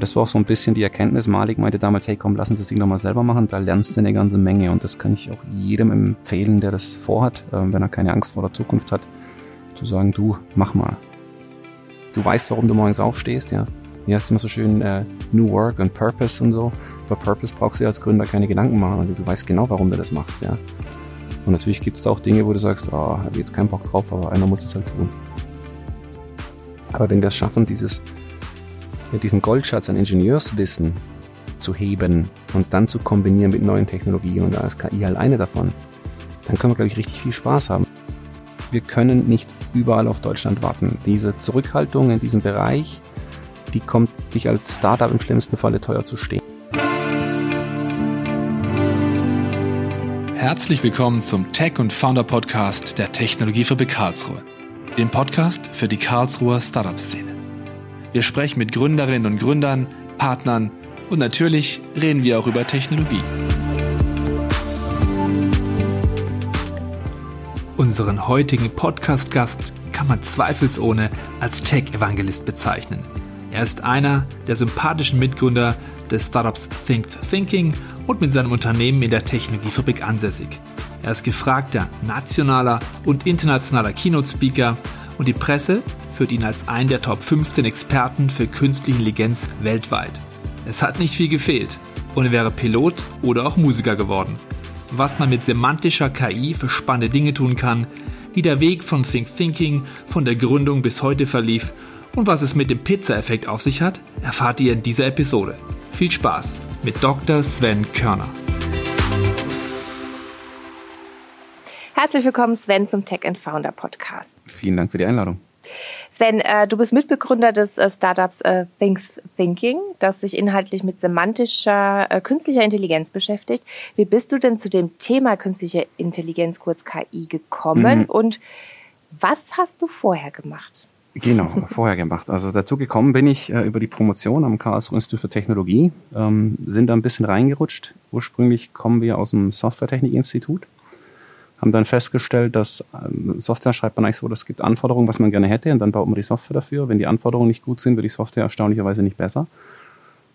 Und das war auch so ein bisschen die Erkenntnis. Malik meinte damals, hey komm, lass uns das Ding nochmal selber machen. Da lernst du eine ganze Menge. Und das kann ich auch jedem empfehlen, der das vorhat, äh, wenn er keine Angst vor der Zukunft hat, zu sagen, du, mach mal. Du weißt, warum du morgens aufstehst, ja. Hier hast du immer so schön äh, New Work und Purpose und so. Über Purpose brauchst du als Gründer keine Gedanken machen. Also du weißt genau, warum du das machst, ja. Und natürlich gibt es da auch Dinge, wo du sagst, oh, habe jetzt keinen Bock drauf, aber einer muss es halt tun. Aber wenn wir es schaffen, dieses, diesen Goldschatz an Ingenieurswissen zu heben und dann zu kombinieren mit neuen Technologien und da ist KI halt eine davon, dann können wir, glaube ich, richtig viel Spaß haben. Wir können nicht überall auf Deutschland warten. Diese Zurückhaltung in diesem Bereich, die kommt dich als Startup im schlimmsten Falle teuer zu stehen. Herzlich willkommen zum Tech und Founder Podcast der Technologiefabrik Karlsruhe, dem Podcast für die Karlsruher Startup-Szene. Wir sprechen mit Gründerinnen und Gründern, Partnern und natürlich reden wir auch über Technologie. Unseren heutigen Podcast-Gast kann man zweifelsohne als Tech-Evangelist bezeichnen. Er ist einer der sympathischen Mitgründer des Startups Think Thinking und mit seinem Unternehmen in der Technologiefabrik ansässig. Er ist gefragter nationaler und internationaler Keynote-Speaker und die Presse führt ihn als einen der Top 15 Experten für künstliche Intelligenz weltweit. Es hat nicht viel gefehlt und er wäre Pilot oder auch Musiker geworden. Was man mit semantischer KI für spannende Dinge tun kann, wie der Weg von Think Thinking von der Gründung bis heute verlief und was es mit dem Pizza-Effekt auf sich hat, erfahrt ihr in dieser Episode. Viel Spaß mit Dr. Sven Körner. Herzlich willkommen, Sven, zum Tech and Founder Podcast. Vielen Dank für die Einladung. Sven, äh, du bist Mitbegründer des äh, Startups äh, Things Thinking, das sich inhaltlich mit semantischer äh, künstlicher Intelligenz beschäftigt. Wie bist du denn zu dem Thema künstliche Intelligenz, kurz KI, gekommen mhm. und was hast du vorher gemacht? Genau, vorher gemacht. Also dazu gekommen bin ich äh, über die Promotion am Karlsruhe Institut für Technologie, ähm, sind da ein bisschen reingerutscht. Ursprünglich kommen wir aus dem Softwaretechnikinstitut, haben dann festgestellt, dass ähm, Software schreibt man eigentlich so, es gibt Anforderungen, was man gerne hätte, und dann baut man die Software dafür. Wenn die Anforderungen nicht gut sind, wird die Software erstaunlicherweise nicht besser.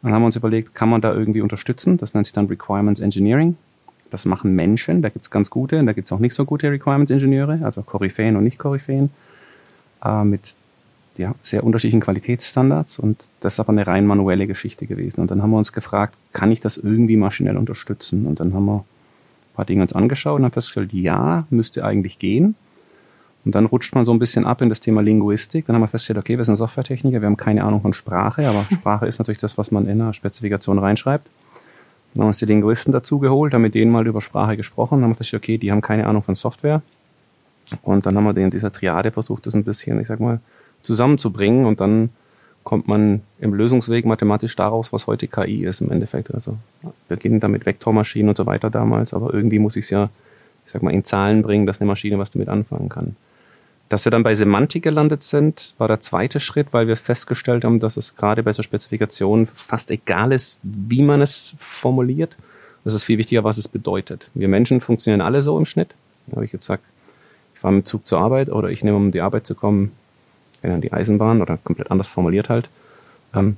Dann haben wir uns überlegt, kann man da irgendwie unterstützen? Das nennt sich dann Requirements Engineering. Das machen Menschen, da gibt's ganz gute, und da gibt's auch nicht so gute Requirements Ingenieure, also Koryphäen und nicht Koryphäen, äh, mit ja, sehr unterschiedlichen Qualitätsstandards und das ist aber eine rein manuelle Geschichte gewesen. Und dann haben wir uns gefragt, kann ich das irgendwie maschinell unterstützen? Und dann haben wir paar Dinge uns angeschaut und haben festgestellt, ja, müsste eigentlich gehen. Und dann rutscht man so ein bisschen ab in das Thema Linguistik. Dann haben wir festgestellt, okay, wir sind Softwaretechniker, wir haben keine Ahnung von Sprache, aber Sprache ist natürlich das, was man in einer Spezifikation reinschreibt. Dann haben wir uns die Linguisten dazugeholt, haben mit denen mal über Sprache gesprochen, dann haben wir festgestellt, okay, die haben keine Ahnung von Software. Und dann haben wir in dieser Triade versucht, das ein bisschen, ich sag mal, zusammenzubringen und dann kommt man im Lösungsweg mathematisch daraus, was heute KI ist im Endeffekt. Also wir beginnen damit Vektormaschinen und so weiter damals, aber irgendwie muss ich es ja, ich sag mal, in Zahlen bringen, dass eine Maschine was damit anfangen kann. Dass wir dann bei Semantik gelandet sind, war der zweite Schritt, weil wir festgestellt haben, dass es gerade bei so Spezifikationen fast egal ist, wie man es formuliert. Es ist viel wichtiger, was es bedeutet. Wir Menschen funktionieren alle so im Schnitt. Da habe ich jetzt gesagt, ich fahre mit dem Zug zur Arbeit oder ich nehme, um die Arbeit zu kommen, wenn die Eisenbahn oder komplett anders formuliert halt, ähm,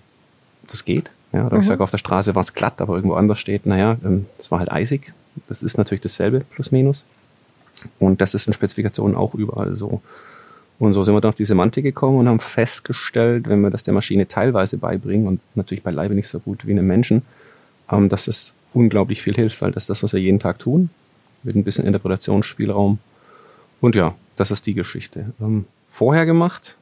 das geht. Ja, oder mhm. ich sage, auf der Straße war es glatt, aber irgendwo anders steht, naja, ähm, es war halt eisig. Das ist natürlich dasselbe, plus minus. Und das ist in Spezifikationen auch überall so. Und so sind wir dann auf die Semantik gekommen und haben festgestellt, wenn wir das der Maschine teilweise beibringen und natürlich beileibe nicht so gut wie einem Menschen, ähm, dass es unglaublich viel hilft, weil das ist das, was wir jeden Tag tun, mit ein bisschen Interpretationsspielraum. Und ja, das ist die Geschichte. Ähm, vorher gemacht,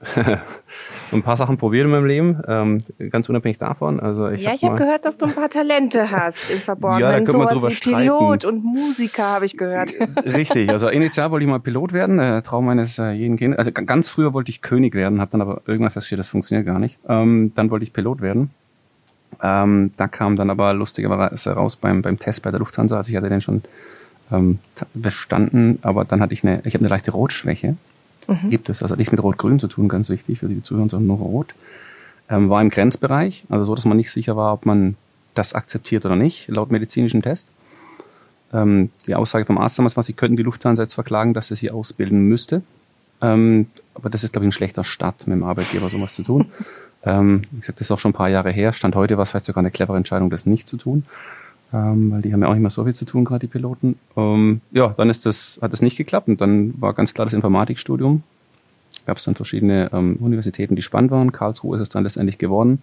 ein paar Sachen probiert in meinem Leben, ähm, ganz unabhängig davon. Also ich ja, hab ich habe gehört, dass du ein paar Talente hast im Verborgenen. Ja, da können wir drüber wie streiten. Pilot und Musiker habe ich gehört. Richtig, also initial wollte ich mal Pilot werden, äh, Traum eines äh, jeden Kindes. Also ganz früher wollte ich König werden, habe dann aber irgendwann festgestellt, das funktioniert gar nicht. Ähm, dann wollte ich Pilot werden. Ähm, da kam dann aber lustigerweise raus beim, beim Test bei der Lufthansa, also ich hatte den schon ähm, bestanden, aber dann hatte ich eine, ich habe eine leichte Rotschwäche mhm. gibt es. Das hat nichts mit Rot-Grün zu tun, ganz wichtig für die Zuhörer, sondern nur Rot. Ähm, war im Grenzbereich, also so, dass man nicht sicher war, ob man das akzeptiert oder nicht, laut medizinischem Test. Ähm, die Aussage vom Arzt damals war, sie könnten die Lufthansa jetzt verklagen, dass sie sie ausbilden müsste. Ähm, aber das ist, glaube ich, ein schlechter Start, mit dem Arbeitgeber sowas zu tun. Ähm, wie gesagt, das ist auch schon ein paar Jahre her. Stand heute war es vielleicht sogar eine clevere Entscheidung, das nicht zu tun. Ähm, weil die haben ja auch nicht mehr so viel zu tun, gerade die Piloten. Ähm, ja, dann ist das, hat das nicht geklappt und dann war ganz klar das Informatikstudium. Gab es dann verschiedene ähm, Universitäten, die spannend waren. Karlsruhe ist es dann letztendlich geworden.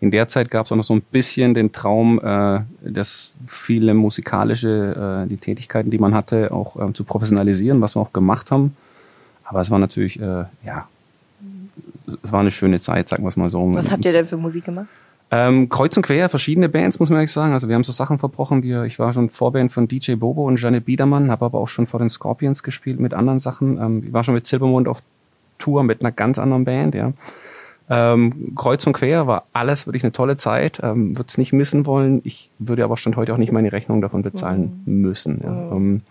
In der Zeit gab es auch noch so ein bisschen den Traum, äh, dass viele musikalische, äh, die Tätigkeiten, die man hatte, auch äh, zu professionalisieren, was wir auch gemacht haben. Aber es war natürlich, äh, ja, es war eine schöne Zeit, sagen wir es mal so. Was habt ihr denn für Musik gemacht? Ähm, kreuz und quer, verschiedene Bands, muss man ehrlich sagen. Also wir haben so Sachen verbrochen, wie ich war schon Vorband von DJ Bobo und Janet Biedermann, habe aber auch schon vor den Scorpions gespielt mit anderen Sachen. Ähm, ich war schon mit Silbermond auf Tour mit einer ganz anderen Band, ja. Ähm, Kreuz und quer war alles wirklich eine tolle Zeit. Ähm, würde es nicht missen wollen. Ich würde aber stand heute auch nicht meine Rechnung davon bezahlen mhm. müssen. Ja. Mhm.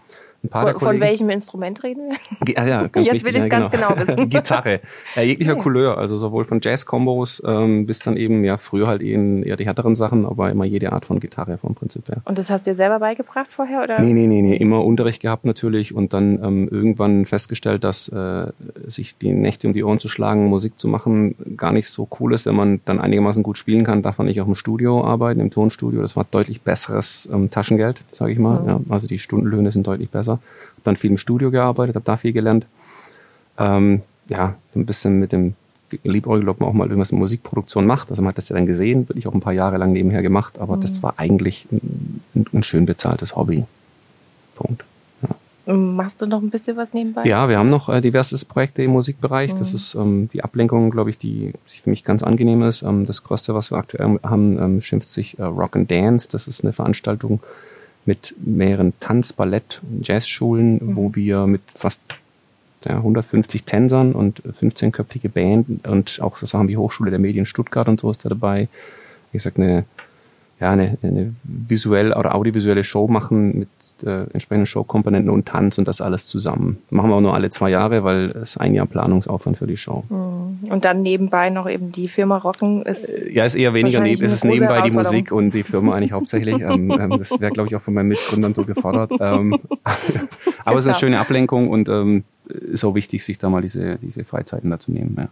Ein paar von, von welchem Instrument reden wir? Ah, ja, ganz Jetzt will ich es ganz genau, genau wissen. Gitarre. Ja, jeglicher okay. Couleur, also sowohl von Jazz-Kombos ähm, bis dann eben, ja, früher halt eben eher die härteren Sachen, aber immer jede Art von Gitarre vom Prinzip her. Und das hast du dir selber beigebracht vorher? Oder? Nee, nee, nee, nee. Immer Unterricht gehabt natürlich und dann ähm, irgendwann festgestellt, dass äh, sich die Nächte um die Ohren zu schlagen, Musik zu machen, gar nicht so cool ist. Wenn man dann einigermaßen gut spielen kann, darf man nicht auch im Studio arbeiten, im Tonstudio. Das war deutlich besseres ähm, Taschengeld, sage ich mal. Mhm. Ja, also die Stundenlöhne sind deutlich besser dann viel im Studio gearbeitet, habe da viel gelernt. Ähm, ja, so ein bisschen mit dem Liebäugel, ob man auch mal irgendwas in Musikproduktion macht. Also man hat das ja dann gesehen, wirklich auch ein paar Jahre lang nebenher gemacht, aber mhm. das war eigentlich ein, ein, schön bezahltes Hobby. Punkt. Ja. Machst du noch ein bisschen was nebenbei? Ja, wir haben noch äh, diverse Projekte im Musikbereich. Mhm. Das ist ähm, die Ablenkung, glaube ich, die für mich ganz angenehm ist. Ähm, das Größte, was wir aktuell haben, ähm, schimpft sich äh, Rock and Dance. Das ist eine Veranstaltung, mit mehreren Tanz-, Ballett- und Jazzschulen, mhm. wo wir mit fast ja, 150 Tänzern und 15-köpfige Band und auch so Sachen wie Hochschule der Medien Stuttgart und so ist da dabei. Wie gesagt, eine ja, eine, eine visuell oder audiovisuelle Show machen mit äh, entsprechenden Showkomponenten und Tanz und das alles zusammen. Machen wir auch nur alle zwei Jahre, weil es ein Jahr Planungsaufwand für die Show. Mhm. Und dann nebenbei noch eben die Firma Rocken ist. Äh, ja, ist eher weniger neben, ist es nebenbei die Musik und die Firma eigentlich hauptsächlich. ähm, ähm, das wäre, glaube ich, auch von meinen Mitgründern so gefordert. Ähm, aber es ist eine schöne Ablenkung und ähm, ist auch wichtig, sich da mal diese, diese Freizeiten dazu nehmen. Ja.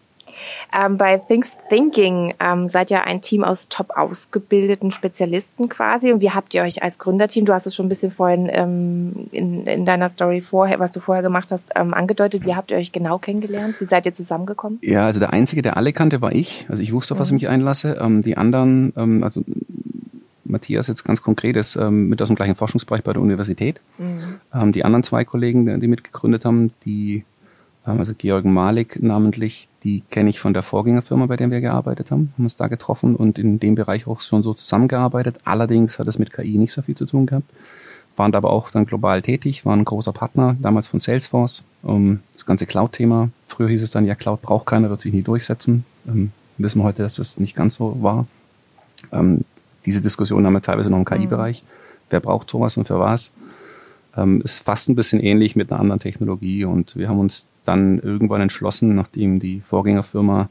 Ähm, bei Things Thinking ähm, seid ihr ein Team aus top ausgebildeten Spezialisten quasi. Und wie habt ihr euch als Gründerteam, du hast es schon ein bisschen vorhin ähm, in, in deiner Story vorher, was du vorher gemacht hast, ähm, angedeutet. Wie habt ihr euch genau kennengelernt? Wie seid ihr zusammengekommen? Ja, also der Einzige, der alle kannte, war ich. Also ich wusste, auf was mhm. ich mich einlasse. Ähm, die anderen, ähm, also Matthias jetzt ganz konkret ist ähm, mit aus dem gleichen Forschungsbereich bei der Universität. Mhm. Ähm, die anderen zwei Kollegen, die mitgegründet haben, die also Georg Malik namentlich, die kenne ich von der Vorgängerfirma, bei der wir gearbeitet haben, haben uns da getroffen und in dem Bereich auch schon so zusammengearbeitet. Allerdings hat es mit KI nicht so viel zu tun gehabt, waren aber auch dann global tätig, waren ein großer Partner damals von Salesforce. Um, das ganze Cloud-Thema, früher hieß es dann, ja, Cloud braucht keiner, wird sich nie durchsetzen. Ähm, wissen wir heute, dass das nicht ganz so war. Ähm, diese Diskussion haben wir teilweise noch im KI-Bereich. Mhm. Wer braucht sowas und für was? Ähm, ist fast ein bisschen ähnlich mit einer anderen Technologie und wir haben uns dann irgendwann entschlossen, nachdem die Vorgängerfirma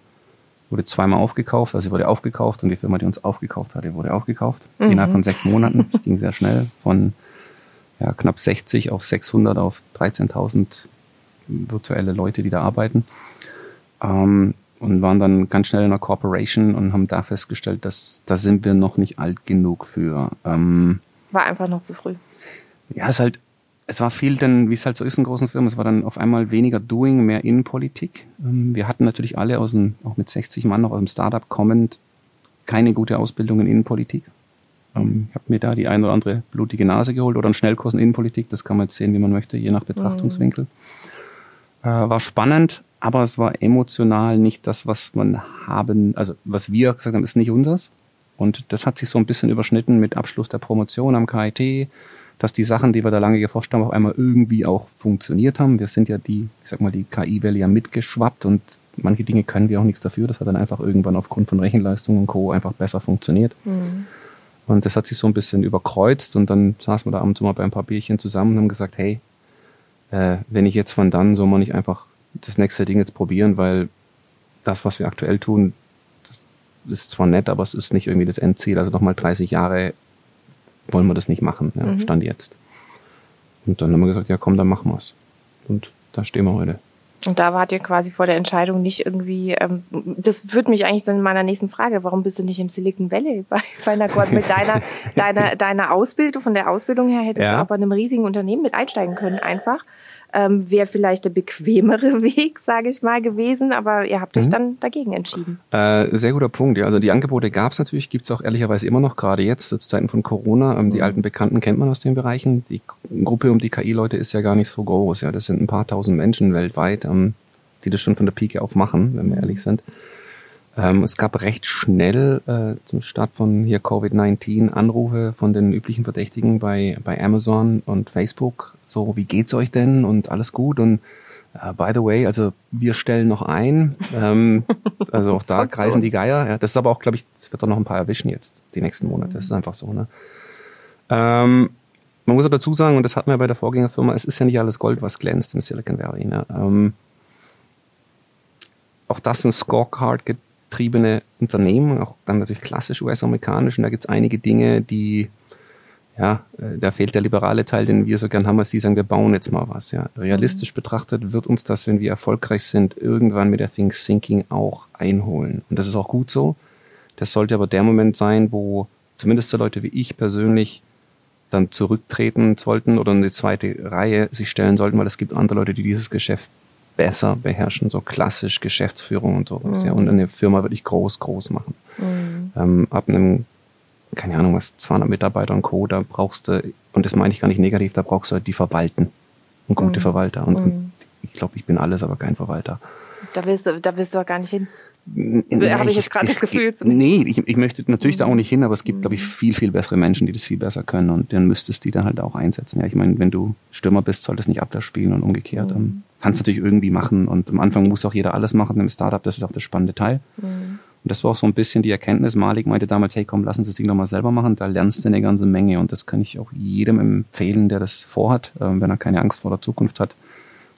wurde zweimal aufgekauft, also sie wurde aufgekauft und die Firma, die uns aufgekauft hatte, wurde aufgekauft. Mhm. Innerhalb von sechs Monaten. Das ging sehr schnell. Von ja, knapp 60 auf 600 auf 13.000 virtuelle Leute, die da arbeiten. Ähm, und waren dann ganz schnell in einer Corporation und haben da festgestellt, dass da sind wir noch nicht alt genug für. Ähm, War einfach noch zu früh. Ja, ist halt es war viel dann, wie es halt so ist in großen Firmen, es war dann auf einmal weniger Doing, mehr Innenpolitik. Ähm, wir hatten natürlich alle aus dem, auch mit 60 Mann noch aus dem Startup kommend, keine gute Ausbildung in Innenpolitik. Ähm, ich habe mir da die ein oder andere blutige Nase geholt oder einen Schnellkurs in Innenpolitik, das kann man jetzt sehen, wie man möchte, je nach Betrachtungswinkel. Mhm. war spannend, aber es war emotional nicht das, was man haben, also was wir gesagt haben, ist nicht unseres. Und das hat sich so ein bisschen überschnitten mit Abschluss der Promotion am KIT, dass die Sachen, die wir da lange geforscht haben, auf einmal irgendwie auch funktioniert haben. Wir sind ja die, ich sag mal, die KI-Welle ja mitgeschwappt und manche Dinge können wir auch nichts dafür. Das hat dann einfach irgendwann aufgrund von Rechenleistung und Co. einfach besser funktioniert. Mhm. Und das hat sich so ein bisschen überkreuzt und dann saßen wir da abends mal bei ein paar Bierchen zusammen und haben gesagt, hey, äh, wenn ich jetzt von dann, soll man nicht einfach das nächste Ding jetzt probieren, weil das, was wir aktuell tun, das ist zwar nett, aber es ist nicht irgendwie das Endziel. Also nochmal 30 Jahre wollen wir das nicht machen, ja, mhm. Stand jetzt. Und dann haben wir gesagt, ja komm, dann machen wir es. Und da stehen wir heute. Und da wart ihr quasi vor der Entscheidung nicht irgendwie, ähm, das führt mich eigentlich so in meiner nächsten Frage, warum bist du nicht im Silicon Valley bei, bei einer Kurs mit deiner, deiner, deiner Ausbildung, von der Ausbildung her hättest ja. du auch bei einem riesigen Unternehmen mit einsteigen können einfach ähm, wäre vielleicht der bequemere Weg, sage ich mal, gewesen, aber ihr habt euch mhm. dann dagegen entschieden. Äh, sehr guter Punkt, ja. Also die Angebote gab es natürlich, gibt es auch ehrlicherweise immer noch, gerade jetzt zu Zeiten von Corona. Ähm, die mhm. alten Bekannten kennt man aus den Bereichen. Die Gruppe um die KI-Leute ist ja gar nicht so groß. Ja, das sind ein paar tausend Menschen weltweit, ähm, die das schon von der Pike auf machen, wenn wir ehrlich sind. Ähm, es gab recht schnell äh, zum Start von hier Covid-19 Anrufe von den üblichen Verdächtigen bei, bei Amazon und Facebook. So, wie geht's euch denn? Und alles gut? Und uh, by the way, also wir stellen noch ein. Ähm, also auch da kreisen die Geier. Ja, das ist aber auch, glaube ich, es wird doch noch ein paar erwischen jetzt, die nächsten Monate. Das ist einfach so. Ne? Ähm, man muss aber dazu sagen, und das hatten wir bei der Vorgängerfirma, es ist ja nicht alles Gold, was glänzt im Silicon Valley. Ne? Ähm, auch das ein Scorecard getriebene Unternehmen, auch dann natürlich klassisch US-amerikanisch. Und da gibt es einige Dinge, die, ja, äh, da fehlt der liberale Teil, den wir so gern haben, als die sagen, wir bauen jetzt mal was. Ja. Realistisch mhm. betrachtet wird uns das, wenn wir erfolgreich sind, irgendwann mit der Think Thinking auch einholen. Und das ist auch gut so. Das sollte aber der Moment sein, wo zumindest so Leute wie ich persönlich dann zurücktreten sollten oder in die zweite Reihe sich stellen sollten, weil es gibt andere Leute, die dieses Geschäft besser beherrschen, so klassisch Geschäftsführung und sowas. Mhm. Ja, und eine Firma wirklich groß, groß machen. Mhm. Ähm, ab einem, keine Ahnung was, 200 Mitarbeiter und Co., da brauchst du, und das meine ich gar nicht negativ, da brauchst du halt die verwalten. Und gute mhm. Verwalter. Und, und mhm. ich glaube, ich bin alles, aber kein Verwalter. Da willst du, da willst du auch gar nicht hin. Habe ich jetzt gerade das Gefühl. Nee, ich, ich möchte natürlich mhm. da auch nicht hin, aber es gibt, glaube ich, mhm. viel, viel bessere Menschen, die das viel besser können und dann müsstest du die dann halt auch einsetzen. Ja, ich meine, wenn du Stürmer bist, solltest du nicht Abwehr spielen und umgekehrt. Mhm. Kannst natürlich irgendwie machen und am Anfang muss auch jeder alles machen im Startup, das ist auch das spannende Teil. Mhm. Und das war auch so ein bisschen die Erkenntnis. Malik meinte damals, hey komm, lass uns das Ding doch mal selber machen, da lernst du eine ganze Menge und das kann ich auch jedem empfehlen, der das vorhat, äh, wenn er keine Angst vor der Zukunft hat,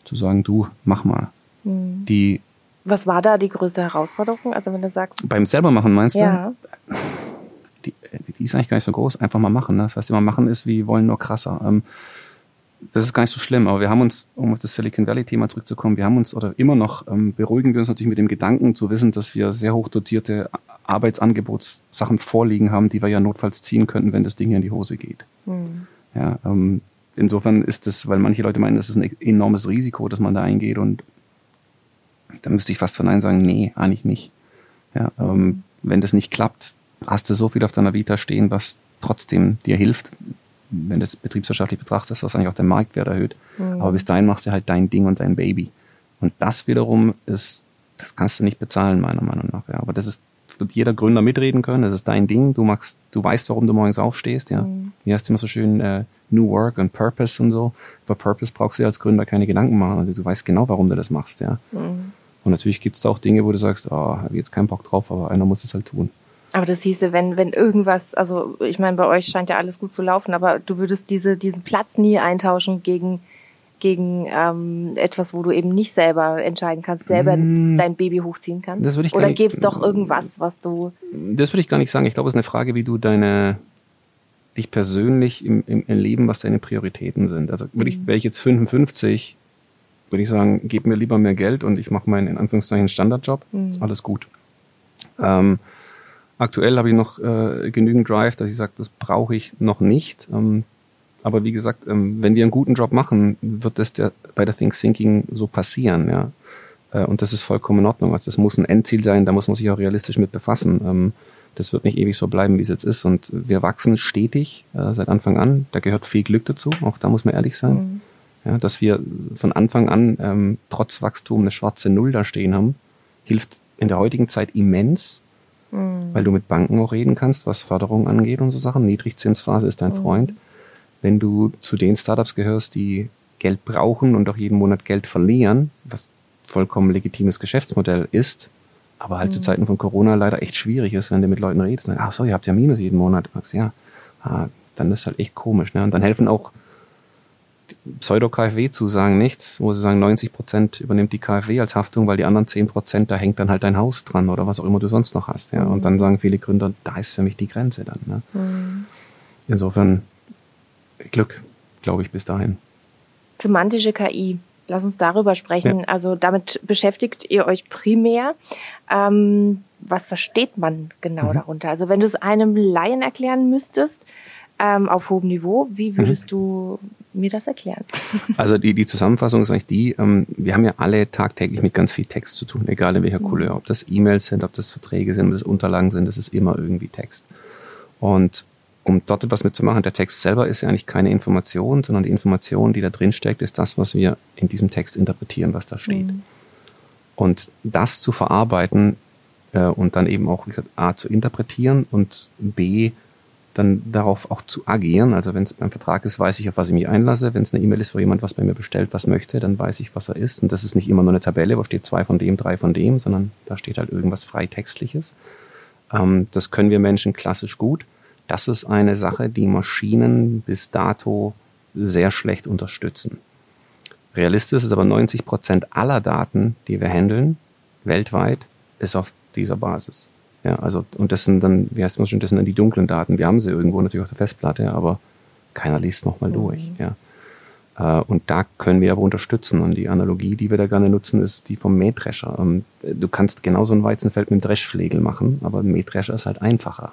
zu sagen, du, mach mal. Mhm. Die was war da die größte Herausforderung? Also wenn du sagst. Beim selbermachen meinst du? Ja. Die, die ist eigentlich gar nicht so groß. Einfach mal machen. Ne? Das heißt, immer machen ist wie wollen nur krasser. Ähm, das ist gar nicht so schlimm, aber wir haben uns, um auf das Silicon Valley-Thema zurückzukommen, wir haben uns oder immer noch ähm, beruhigen wir uns natürlich mit dem Gedanken zu wissen, dass wir sehr hoch dotierte Arbeitsangebotssachen vorliegen haben, die wir ja notfalls ziehen könnten, wenn das Ding in die Hose geht. Mhm. Ja, ähm, insofern ist es, weil manche Leute meinen, das ist ein enormes Risiko, dass man da eingeht und da müsste ich fast von Nein sagen, nee, eigentlich nicht. Ja, ähm, wenn das nicht klappt, hast du so viel auf deiner Vita stehen, was trotzdem dir hilft, wenn du es betriebswirtschaftlich betrachtest, was eigentlich auch den Marktwert erhöht. Mhm. Aber bis dahin machst du halt dein Ding und dein Baby. Und das wiederum ist, das kannst du nicht bezahlen, meiner Meinung nach. Ja. Aber das ist, wird jeder Gründer mitreden können. Das ist dein Ding. Du magst, du weißt, warum du morgens aufstehst. Ja. Mhm. Wie heißt immer so schön, äh, New Work und Purpose und so. Über Purpose brauchst du als Gründer keine Gedanken machen. Also du weißt genau, warum du das machst. Ja. Mhm. Und natürlich gibt es da auch Dinge, wo du sagst, oh, habe jetzt keinen Bock drauf, aber einer muss es halt tun. Aber das hieße, wenn, wenn irgendwas, also ich meine, bei euch scheint ja alles gut zu laufen, aber du würdest diese, diesen Platz nie eintauschen gegen, gegen ähm, etwas, wo du eben nicht selber entscheiden kannst, selber mm, dein Baby hochziehen kannst? Das würde ich Oder gäbe es doch irgendwas, was du. Das würde ich gar nicht sagen. Ich glaube, es ist eine Frage, wie du deine dich persönlich im, im, im Leben, was deine Prioritäten sind. Also würde ich, mhm. wäre ich jetzt 55 würde ich sagen, gib mir lieber mehr Geld und ich mache meinen in Anführungszeichen Standardjob. Mhm. Ist alles gut. Ähm, aktuell habe ich noch äh, genügend Drive, dass ich sage, das brauche ich noch nicht. Ähm, aber wie gesagt, ähm, wenn wir einen guten Job machen, wird das der, bei der Think Thinking so passieren. Ja? Äh, und das ist vollkommen in Ordnung. Also das muss ein Endziel sein, da muss man sich auch realistisch mit befassen. Ähm, das wird nicht ewig so bleiben, wie es jetzt ist. Und wir wachsen stetig äh, seit Anfang an. Da gehört viel Glück dazu, auch da muss man ehrlich sein. Mhm. Ja, dass wir von Anfang an ähm, trotz Wachstum eine schwarze Null da stehen haben, hilft in der heutigen Zeit immens, mhm. weil du mit Banken auch reden kannst, was Förderung angeht und so Sachen. Niedrigzinsphase ist dein mhm. Freund. Wenn du zu den Startups gehörst, die Geld brauchen und auch jeden Monat Geld verlieren, was vollkommen legitimes Geschäftsmodell ist, aber halt mhm. zu Zeiten von Corona leider echt schwierig ist, wenn du mit Leuten redest. Ach so, ihr habt ja Minus jeden Monat. Sagst, ja, ah, dann ist halt echt komisch. Ne? Und dann helfen auch Pseudo-KfW-Zusagen nichts, wo sie sagen, 90 Prozent übernimmt die KfW als Haftung, weil die anderen 10 Prozent, da hängt dann halt dein Haus dran oder was auch immer du sonst noch hast. Ja. Mhm. Und dann sagen viele Gründer, da ist für mich die Grenze dann. Ne? Mhm. Insofern Glück, glaube ich, bis dahin. Semantische KI. lass uns darüber sprechen. Ja. Also damit beschäftigt ihr euch primär. Ähm, was versteht man genau mhm. darunter? Also wenn du es einem Laien erklären müsstest, ähm, auf hohem Niveau, wie würdest mhm. du mir das erklären? Also die, die Zusammenfassung ist eigentlich die, ähm, wir haben ja alle tagtäglich mit ganz viel Text zu tun, egal in welcher mhm. Couleur. Ob das E-Mails sind, ob das Verträge sind, ob das Unterlagen sind, das ist immer irgendwie Text. Und um dort etwas mitzumachen, der Text selber ist ja eigentlich keine Information, sondern die Information, die da drin steckt, ist das, was wir in diesem Text interpretieren, was da steht. Mhm. Und das zu verarbeiten äh, und dann eben auch, wie gesagt, A, zu interpretieren und B, dann darauf auch zu agieren. Also wenn es beim Vertrag ist, weiß ich, auf was ich mich einlasse. Wenn es eine E-Mail ist, wo jemand was bei mir bestellt, was möchte, dann weiß ich, was er ist. Und das ist nicht immer nur eine Tabelle, wo steht zwei von dem, drei von dem, sondern da steht halt irgendwas freitextliches. Ähm, das können wir Menschen klassisch gut. Das ist eine Sache, die Maschinen bis dato sehr schlecht unterstützen. Realistisch ist aber 90 Prozent aller Daten, die wir handeln, weltweit, ist auf dieser Basis. Ja, also, und das sind dann, wie heißt man schon, das sind dann die dunklen Daten. Wir haben sie irgendwo natürlich auf der Festplatte, aber keiner liest nochmal mhm. durch. Ja. Äh, und da können wir aber unterstützen. Und die Analogie, die wir da gerne nutzen, ist die vom Mähdrescher. Ähm, du kannst genauso ein Weizenfeld mit einem Dreschflegel machen, aber ein Mähdrescher ist halt einfacher.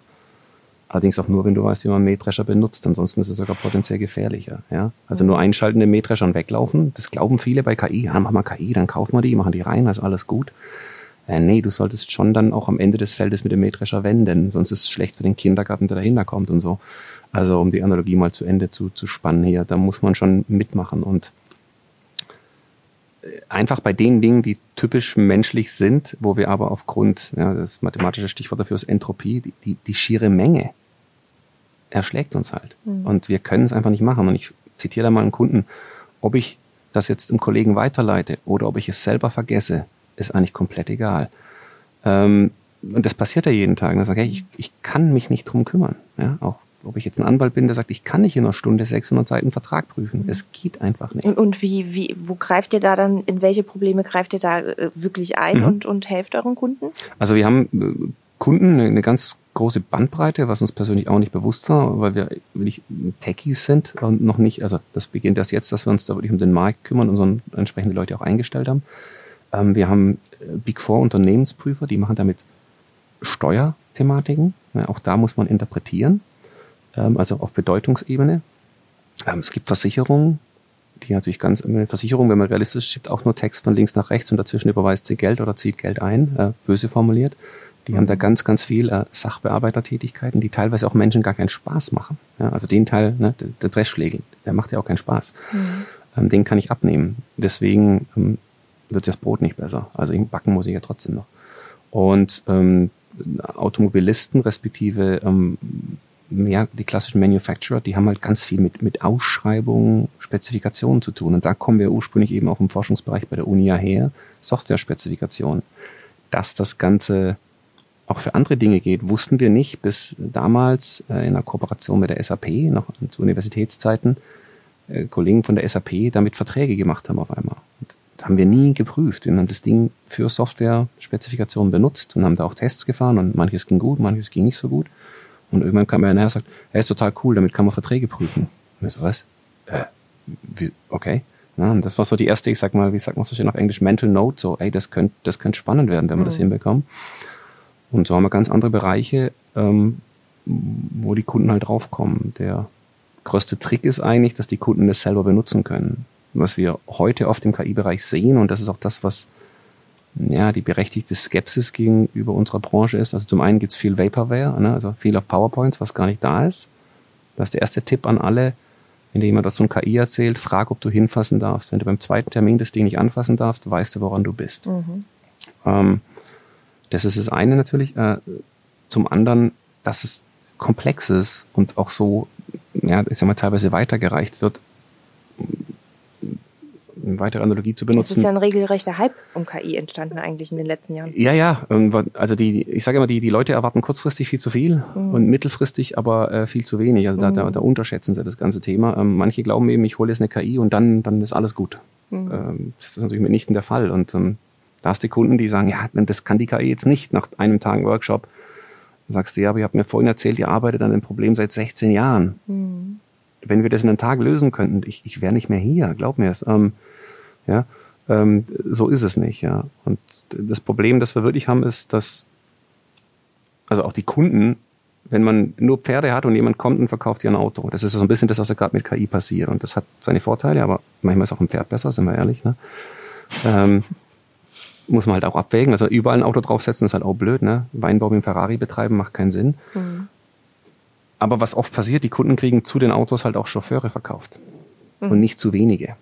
Allerdings auch nur, wenn du weißt, wie man einen Mähdrescher benutzt. Ansonsten ist es sogar potenziell gefährlicher. Ja? Also mhm. nur einschalten den Mähdrescher und weglaufen. Das glauben viele bei KI. Ja, mach mal KI, dann kaufen wir die, machen die rein, also alles gut. Äh, nee, du solltest schon dann auch am Ende des Feldes mit dem Mähdrescher wenden, sonst ist es schlecht für den Kindergarten, der dahinter kommt und so. Also um die Analogie mal zu Ende zu, zu spannen hier, da muss man schon mitmachen und äh, einfach bei den Dingen, die typisch menschlich sind, wo wir aber aufgrund, ja, das mathematische Stichwort dafür ist Entropie, die, die, die schiere Menge erschlägt uns halt. Mhm. Und wir können es einfach nicht machen. Und ich zitiere da mal einen Kunden, ob ich das jetzt dem Kollegen weiterleite oder ob ich es selber vergesse, ist eigentlich komplett egal. Ähm, und das passiert ja jeden Tag. Und dann sage ich, ich, kann mich nicht drum kümmern. Ja, auch ob ich jetzt ein Anwalt bin, der sagt, ich kann nicht in einer Stunde 600 Seiten Vertrag prüfen. Es geht einfach nicht. Und wie, wie, wo greift ihr da dann, in welche Probleme greift ihr da äh, wirklich ein mhm. und, und helft euren Kunden? Also wir haben äh, Kunden, eine ganz große Bandbreite, was uns persönlich auch nicht bewusst war, weil wir wirklich Techies sind und noch nicht, also das beginnt erst jetzt, dass wir uns da wirklich um den Markt kümmern und so entsprechende Leute auch eingestellt haben. Ähm, wir haben äh, Big Four Unternehmensprüfer, die machen damit Steuerthematiken. Ja, auch da muss man interpretieren, ähm, also auf Bedeutungsebene. Ähm, es gibt Versicherungen, die natürlich ganz, eine Versicherung, wenn man realistisch schiebt, auch nur Text von links nach rechts und dazwischen überweist sie Geld oder zieht Geld ein, äh, böse formuliert. Die mhm. haben da ganz, ganz viel äh, Sachbearbeitertätigkeiten, die teilweise auch Menschen gar keinen Spaß machen. Ja, also den Teil, ne, der, der Dreschschlägel, der macht ja auch keinen Spaß. Mhm. Ähm, den kann ich abnehmen. Deswegen ähm, wird das Brot nicht besser. Also backen muss ich ja trotzdem noch. Und ähm, Automobilisten respektive ähm, ja, die klassischen Manufacturer, die haben halt ganz viel mit, mit Ausschreibungen, Spezifikationen zu tun. Und da kommen wir ursprünglich eben auch im Forschungsbereich bei der Uni ja her, Software-Spezifikationen. Dass das Ganze auch für andere Dinge geht, wussten wir nicht, bis damals äh, in einer Kooperation mit der SAP, noch zu Universitätszeiten, äh, Kollegen von der SAP damit Verträge gemacht haben auf einmal. Und haben wir nie geprüft. Wir haben das Ding für Software-Spezifikationen benutzt und haben da auch Tests gefahren und manches ging gut, manches ging nicht so gut. Und irgendwann kam er nachher und sagt, er ist total cool, damit kann man Verträge prüfen. Und ich so, was? Äh, wie, okay. Ja, und das war so die erste, ich sag mal, wie sagt man so schön auf Englisch, Mental Note, so, ey, das könnte das könnte spannend werden, wenn wir mhm. das hinbekommen. Und so haben wir ganz andere Bereiche, ähm, wo die Kunden halt draufkommen. Der größte Trick ist eigentlich, dass die Kunden das selber benutzen können. Was wir heute oft im KI-Bereich sehen, und das ist auch das, was ja, die berechtigte Skepsis gegenüber unserer Branche ist. Also zum einen gibt es viel Vaporware, ne, also viel auf PowerPoints, was gar nicht da ist. Das ist der erste Tipp an alle, wenn dir jemand das von KI erzählt, frag, ob du hinfassen darfst. Wenn du beim zweiten Termin das Ding nicht anfassen darfst, weißt du, woran du bist. Mhm. Ähm, das ist das eine natürlich. Äh, zum anderen, dass es komplex ist und auch so, ja, ist ja mal teilweise weitergereicht wird, eine weitere Analogie zu benutzen. Es ist ja ein regelrechter Hype um KI entstanden eigentlich in den letzten Jahren. Ja, ja. Ähm, also die, ich sage immer, die, die Leute erwarten kurzfristig viel zu viel mhm. und mittelfristig aber äh, viel zu wenig. Also da, mhm. da, da, unterschätzen sie das ganze Thema. Ähm, manche glauben eben, ich hole jetzt eine KI und dann, dann ist alles gut. Mhm. Ähm, das ist natürlich mitnichten der Fall. Und ähm, da hast du Kunden, die sagen, ja, das kann die KI jetzt nicht nach einem Tag Workshop. Dann sagst du, ja, aber ihr habt mir vorhin erzählt, ihr arbeitet an dem Problem seit 16 Jahren. Wenn wir das in einem Tag lösen könnten, ich, ich wäre nicht mehr hier, glaub mir es. Ähm, Ja, ähm, so ist es nicht. Ja, und das Problem, das wir wirklich haben, ist, dass also auch die Kunden, wenn man nur Pferde hat und jemand kommt und verkauft dir ein Auto, das ist so ein bisschen das, was ja gerade mit KI passiert. Und das hat seine Vorteile, aber manchmal ist auch ein Pferd besser, sind wir ehrlich. Ne? Ähm, muss man halt auch abwägen. Also überall ein Auto draufsetzen ist halt auch blöd. Ne? Weinbau mit dem Ferrari betreiben macht keinen Sinn. Mhm. Aber was oft passiert, die Kunden kriegen zu den Autos halt auch Chauffeure verkauft. Mhm. Und nicht zu wenige.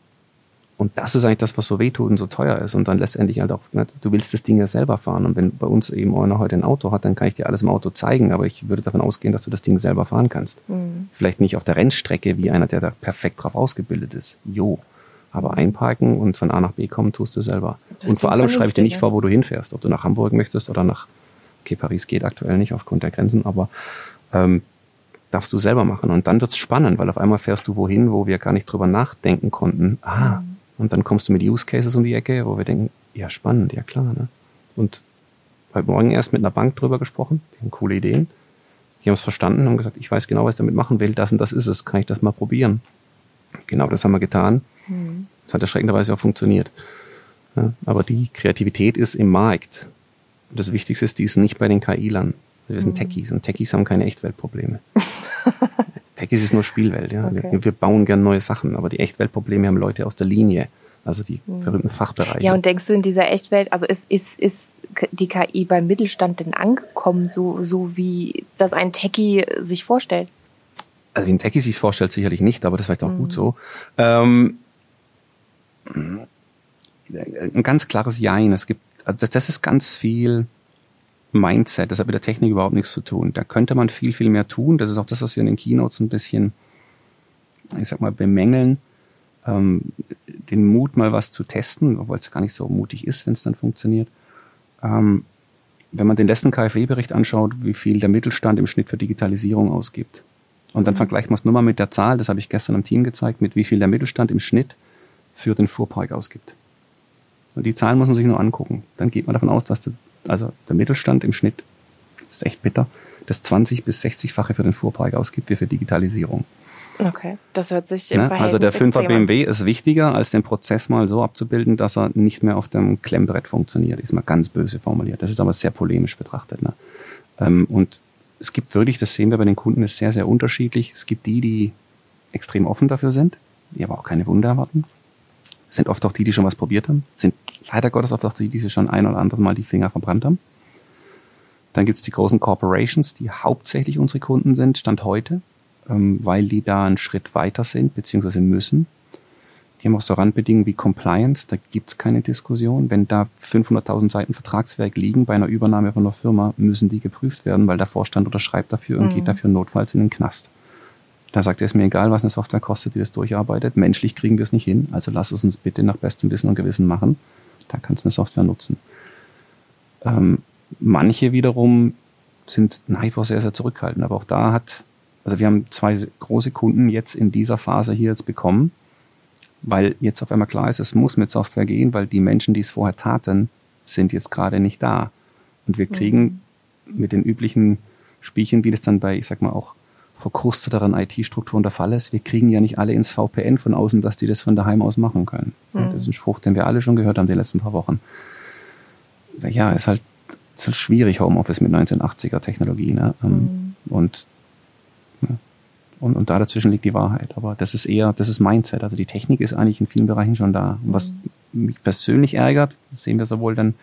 Und das ist eigentlich das, was so wehtut und so teuer ist. Und dann letztendlich halt auch, ne, du willst das Ding ja selber fahren. Und wenn bei uns eben einer heute ein Auto hat, dann kann ich dir alles im Auto zeigen. Aber ich würde davon ausgehen, dass du das Ding selber fahren kannst. Mhm. Vielleicht nicht auf der Rennstrecke wie einer, der da perfekt drauf ausgebildet ist. Jo. Aber einparken und von A nach B kommen tust du selber. Das und vor allem schreibe ich dir nicht vor, wo du hinfährst. Ob du nach Hamburg möchtest oder nach, okay, Paris geht aktuell nicht aufgrund der Grenzen, aber ähm, darfst du selber machen. Und dann wird's spannend, weil auf einmal fährst du wohin, wo wir gar nicht drüber nachdenken konnten. Ah, mhm. und dann kommst du mit Use Cases um die Ecke, wo wir denken, ja, spannend, ja klar. Ne? Und heute Morgen erst mit einer Bank drüber gesprochen, die haben coole Ideen. Die haben es verstanden und gesagt, ich weiß genau, was ich damit machen will, das und das ist es, kann ich das mal probieren. Genau das haben wir getan. Mhm. Das hat erschreckenderweise auch funktioniert. Ja, aber die Kreativität ist im Markt. Und das Wichtigste ist, die ist nicht bei den KI-Lern. Wir sind mhm. Techies und Techies haben keine Echtweltprobleme. Techies ist nur Spielwelt, ja. Okay. Wir, wir, bauen gern neue Sachen, aber die Echtweltprobleme haben Leute aus der Linie, also die mhm. berühmten Fachbereiche. Ja, und denkst du in dieser Echtwelt, also ist, ist, ist die KI beim Mittelstand denn angekommen, so, so wie das ein Techie sich vorstellt? Also wie ein Techie sich vorstellt, sicherlich nicht, aber das ist vielleicht auch mhm. gut so. Ähm, ein ganz klares Jein. Es gibt, also das ist ganz viel Mindset. Das hat mit der Technik überhaupt nichts zu tun. Da könnte man viel, viel mehr tun. Das ist auch das, was wir in den Keynotes ein bisschen, ich sag mal, bemängeln. Ähm, den Mut, mal was zu testen, obwohl es gar nicht so mutig ist, wenn es dann funktioniert. Ähm, wenn man den letzten KfW-Bericht anschaut, wie viel der Mittelstand im Schnitt für Digitalisierung ausgibt. Und dann mhm. vergleicht man es nur mal mit der Zahl, das habe ich gestern am Team gezeigt, mit wie viel der Mittelstand im Schnitt für den Fuhrpark ausgibt. Und die Zahlen muss man sich nur angucken. Dann geht man davon aus, dass der, also der Mittelstand im Schnitt, ist echt bitter, das 20 bis 60-fache für den Fuhrpark ausgibt wie für Digitalisierung. Okay, das hört sich im ne? Also der 5er BMW ist wichtiger, als den Prozess mal so abzubilden, dass er nicht mehr auf dem Klemmbrett funktioniert. Ist mal ganz böse formuliert. Das ist aber sehr polemisch betrachtet. Ne? Ähm, und es gibt wirklich, das sehen wir bei den Kunden, ist sehr, sehr unterschiedlich. Es gibt die, die extrem offen dafür sind, die aber auch keine Wunder erwarten sind oft auch die, die schon was probiert haben, sind leider Gottes oft auch die, die sich schon ein oder andere Mal die Finger verbrannt haben. Dann gibt's die großen Corporations, die hauptsächlich unsere Kunden sind, Stand heute, ähm, weil die da einen Schritt weiter sind, beziehungsweise müssen. Die haben auch so Randbedingungen wie Compliance, da gibt's keine Diskussion. Wenn da 500.000 Seiten Vertragswerk liegen bei einer Übernahme von einer Firma, müssen die geprüft werden, weil der Vorstand unterschreibt dafür und mhm. geht dafür notfalls in den Knast. Da sagt er, ist mir egal, was eine Software kostet, die das durcharbeitet. Menschlich kriegen wir es nicht hin, also lass es uns bitte nach bestem Wissen und Gewissen machen. Da kannst du eine Software nutzen. Ähm, manche wiederum sind nach wie vor sehr, sehr zurückhaltend. Aber auch da hat, also wir haben zwei große Kunden jetzt in dieser Phase hier jetzt bekommen, weil jetzt auf einmal klar ist, es muss mit Software gehen, weil die Menschen, die es vorher taten, sind jetzt gerade nicht da. Und wir kriegen mhm. mit den üblichen Spielchen, wie das dann bei, ich sag mal, auch verkrusteteren IT-Strukturen der Fall ist. Wir kriegen ja nicht alle ins VPN von außen, dass die das von daheim aus machen können. Mhm. Das ist ein Spruch, den wir alle schon gehört haben die letzten paar Wochen. Ja, ist halt, ist halt schwierig, Homeoffice mit 1980er Technologie. Ne? Ähm, mhm. Und, und, und da dazwischen liegt die Wahrheit. Aber das ist eher, das ist Mindset. Also die Technik ist eigentlich in vielen Bereichen schon da. Und was mhm. mich persönlich ärgert, das sehen wir sowohl dann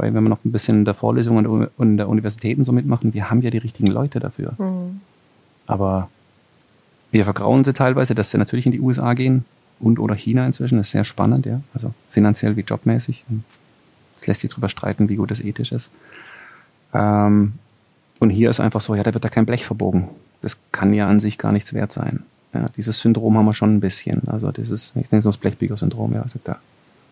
bei, wenn wir noch ein bisschen in der Vorlesung und in der Universitäten so mitmachen, wir haben ja die richtigen Leute dafür. Mhm. Aber wir vergrauen sie teilweise, dass sie natürlich in die USA gehen und oder China inzwischen. Das ist sehr spannend, ja. Also finanziell wie jobmäßig. Es lässt sich darüber streiten, wie gut das ethisch ist. Ähm, und hier ist einfach so, ja, da wird da kein Blech verbogen. Das kann ja an sich gar nichts wert sein. Ja, dieses Syndrom haben wir schon ein bisschen. Also dieses, ich nenne es das Blechbieger-Syndrom, ja, also da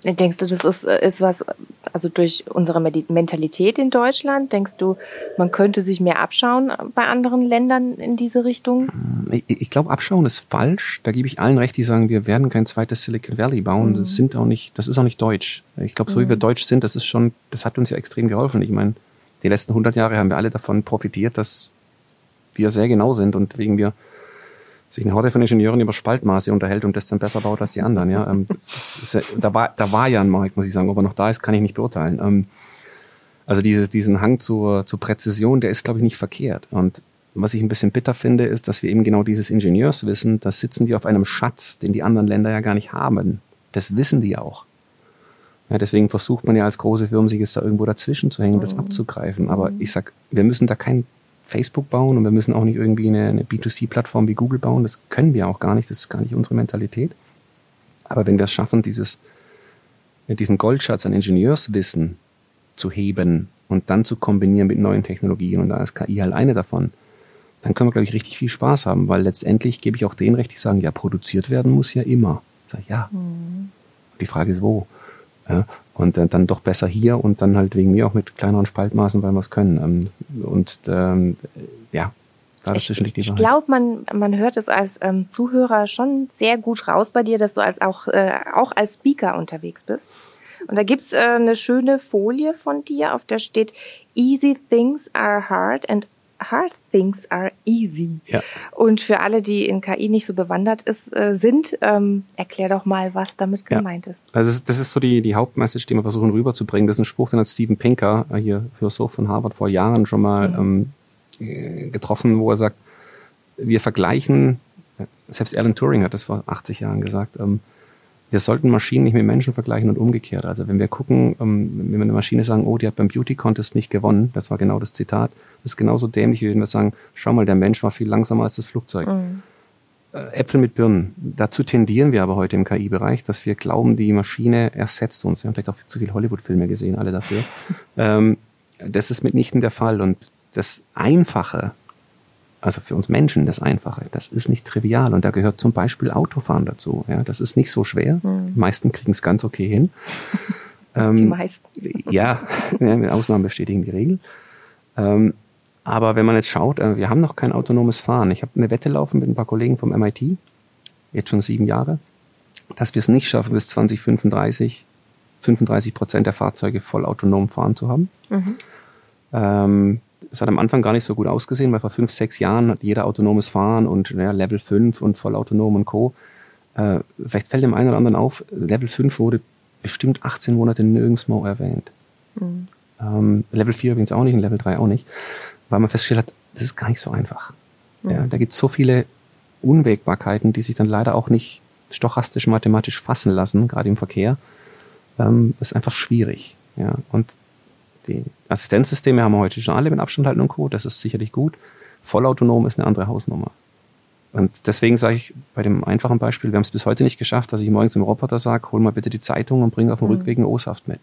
Denkst du, das ist, äh, ist was, also durch unsere Mentalität in Deutschland, denkst du, man könnte sich mehr abschauen bei anderen Ländern in diese Richtung? Ich, ich glaube, abschauen ist falsch. Da gebe ich allen recht, die sagen, wir werden kein zweites Silicon Valley bauen. Mhm. Das sind auch nicht, das ist auch nicht deutsch. Ich glaube, so wie wir mhm. deutsch sind, das ist schon, das hat uns ja extrem geholfen. Ich meine, die letzten 100 Jahre haben wir alle davon profitiert, dass wir sehr genau sind und wegen wir sich eine Horde von Ingenieuren über Spaltmaße unterhält und das dann besser baut als die anderen. Ja, ähm, ist, ist, da, war, da war ja ein Markt, muss ich sagen. Ob er noch da ist, kann ich nicht beurteilen. Ähm, also diese, diesen Hang zur, zur Präzision, der ist, glaube ich, nicht verkehrt. Und was ich ein bisschen bitter finde, ist, dass wir eben genau dieses Ingenieurswissen, da sitzen wir auf einem Schatz, den die anderen Länder ja gar nicht haben. Das wissen die auch. Ja, deswegen versucht man ja als große Firmen, sich jetzt da irgendwo dazwischen zu hängen, mhm. das abzugreifen. Aber mhm. ich sag, wir müssen da kein Facebook bauen und wir müssen auch nicht irgendwie eine, eine B2C-Plattform wie Google bauen. Das können wir auch gar nicht. Das ist gar nicht unsere Mentalität. Aber wenn wir es schaffen, dieses, diesen Goldschatz an Ingenieurswissen zu heben und dann zu kombinieren mit neuen Technologien und da ist KI halt eine davon, dann können wir, glaube ich, richtig viel Spaß haben, weil letztendlich gebe ich auch denen recht, die sagen, ja, produziert werden muss ja immer. Ich sage, ja. Mhm. Die Frage ist, wo? Ja, und äh, dann doch besser hier und dann halt wegen mir auch mit kleineren Spaltmaßen, weil wir es können. Ähm, und ähm, ja, Ich, ich glaube, man, man hört es als ähm, Zuhörer schon sehr gut raus bei dir, dass du als auch, äh, auch als Speaker unterwegs bist. Und da gibt's äh, eine schöne Folie von dir, auf der steht Easy things are hard and hard things are easy. Ja. Und für alle, die in KI nicht so bewandert ist, äh, sind, ähm, erklär doch mal, was damit gemeint ja. ist. Also das ist so die, die Hauptmessage, die wir versuchen rüberzubringen. Das ist ein Spruch, den hat Steven Pinker, äh, hier Philosoph von Harvard, vor Jahren schon mal mhm. ähm, getroffen, wo er sagt, wir vergleichen, selbst Alan Turing hat das vor 80 Jahren gesagt, ähm, wir sollten Maschinen nicht mit Menschen vergleichen und umgekehrt. Also wenn wir gucken, ähm, wenn wir eine Maschine sagen, oh, die hat beim Beauty Contest nicht gewonnen, das war genau das Zitat, das ist genauso dämlich, wie wenn wir sagen, schau mal, der Mensch war viel langsamer als das Flugzeug. Mhm. Äh, Äpfel mit Birnen. Dazu tendieren wir aber heute im KI-Bereich, dass wir glauben, die Maschine ersetzt uns. Wir haben vielleicht auch zu viele Hollywood-Filme gesehen, alle dafür. ähm, das ist mitnichten der Fall. Und das Einfache, also für uns Menschen das Einfache, das ist nicht trivial und da gehört zum Beispiel Autofahren dazu. Ja, das ist nicht so schwer. Mhm. Die meisten kriegen es ganz okay hin. Ähm, die meisten. Ja, ja, Ausnahmen bestätigen die Regel. Ähm, aber wenn man jetzt schaut, äh, wir haben noch kein autonomes Fahren. Ich habe eine Wette laufen mit ein paar Kollegen vom MIT, jetzt schon sieben Jahre, dass wir es nicht schaffen, bis 2035 35 Prozent der Fahrzeuge voll autonom fahren zu haben. Mhm. Ähm, es hat am Anfang gar nicht so gut ausgesehen, weil vor fünf, sechs Jahren hat jeder autonomes Fahren und ja, Level 5 und vollautonom und Co. Äh, vielleicht fällt dem einen oder anderen auf, Level 5 wurde bestimmt 18 Monate nirgends mal erwähnt. Mhm. Ähm, Level 4 übrigens auch nicht und Level 3 auch nicht, weil man festgestellt hat, das ist gar nicht so einfach. Mhm. Ja, da gibt es so viele Unwägbarkeiten, die sich dann leider auch nicht stochastisch mathematisch fassen lassen, gerade im Verkehr. Ähm, ist einfach schwierig. Ja, und die Assistenzsysteme haben wir heute schon alle mit Abstand halten und Co. Das ist sicherlich gut. Vollautonom ist eine andere Hausnummer. Und deswegen sage ich bei dem einfachen Beispiel, wir haben es bis heute nicht geschafft, dass ich morgens im Roboter sage, hol mal bitte die Zeitung und bring auf dem mhm. Rückweg einen O-Saft mit.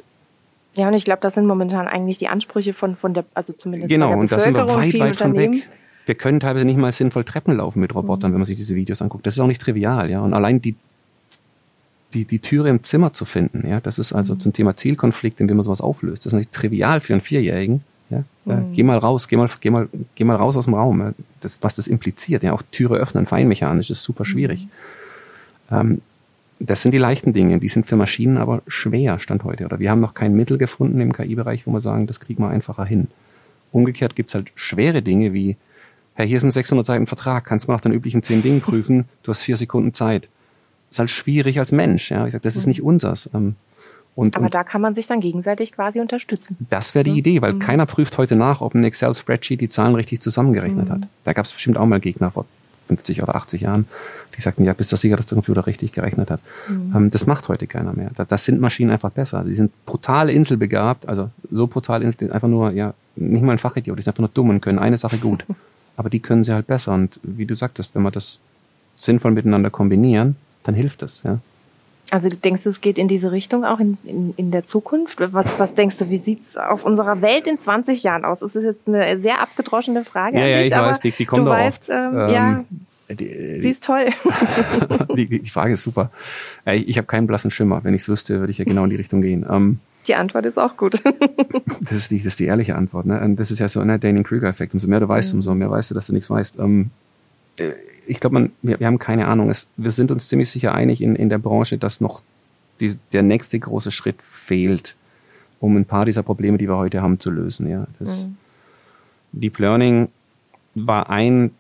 Ja, und ich glaube, das sind momentan eigentlich die Ansprüche von, von der, also zumindest genau, der und da sind wir weit, weit von weg. Wir können teilweise nicht mal sinnvoll Treppen laufen mit Robotern, mhm. wenn man sich diese Videos anguckt. Das ist auch nicht trivial, ja. Und allein die die, die Türe im Zimmer zu finden. Ja, das ist also mhm. zum Thema Zielkonflikt, in dem man sowas auflöst. Das ist nicht trivial für einen Vierjährigen. Ja, mhm. geh mal raus, geh mal, geh mal, geh mal raus aus dem Raum. Das, was das impliziert, ja, auch Türe öffnen, feinmechanisch, ist super schwierig. Mhm. Ähm, das sind die leichten Dinge, die sind für Maschinen aber schwer, Stand heute. Oder wir haben noch kein Mittel gefunden im KI-Bereich, wo wir sagen, das kriegen wir einfacher hin. Umgekehrt gibt's halt schwere Dinge wie, hey, hier ist ein 600 Seiten Vertrag, kannst du mal nach deinen üblichen zehn Dingen prüfen, du hast vier Sekunden Zeit ist halt schwierig als Mensch. Ja, ich sage, das ist mhm. nicht unsers. Ähm, und, Aber und da kann man sich dann gegenseitig quasi unterstützen. Das wäre die mhm. Idee, weil mhm. keiner prüft heute nach, ob ein Excel-Spreadsheet die Zahlen richtig zusammengerechnet mhm. hat. Da gab es bestimmt auch mal Gegner vor 50 oder 80 Jahren, die sagten, ja, bist du sicher, dass der Computer richtig gerechnet hat. Mhm. Ähm, das macht heute keiner mehr. Das, das, sind Maschinen einfach besser. Sie sind brutal inselbegabt, also so brutal, einfach nur, ja, nicht mal ein Fachidiot, die sind einfach nur dumm und können eine Sache gut. Aber die können sie halt besser. Und wie du sagtest, wenn wir das sinnvoll miteinander kombinieren, dann hilft das, ja. Also denkst du, es geht in diese Richtung auch in, in, in der Zukunft? Was, was denkst du, wie sieht's auf unserer Welt in 20 Jahren aus? Das ist jetzt eine sehr abgedroschene Frage. Ja, ja, ich weiß, die, die kommt du auch weißt, ähm, ähm, ja, die, die, sie ist toll. die, die Frage ist super. Ich, ich habe keinen blassen Schimmer. Wenn ich es wüsste, würde ich ja genau in die Richtung gehen. Ähm, die Antwort ist auch gut. das, ist die, das ist die ehrliche Antwort. Ne? Und das ist ja so ein ne, Danning-Krüger-Effekt. Umso mehr du weißt, mhm. umso mehr weißt du, dass du nichts weißt. Ähm, äh, ich glaube, wir, wir, haben keine Ahnung. Es, wir sind uns ziemlich sicher einig in, in der Branche, dass noch die, der nächste große Schritt fehlt, um ein paar dieser Probleme, die wir heute haben, zu lösen. Ja, das mhm. Deep Learning war ein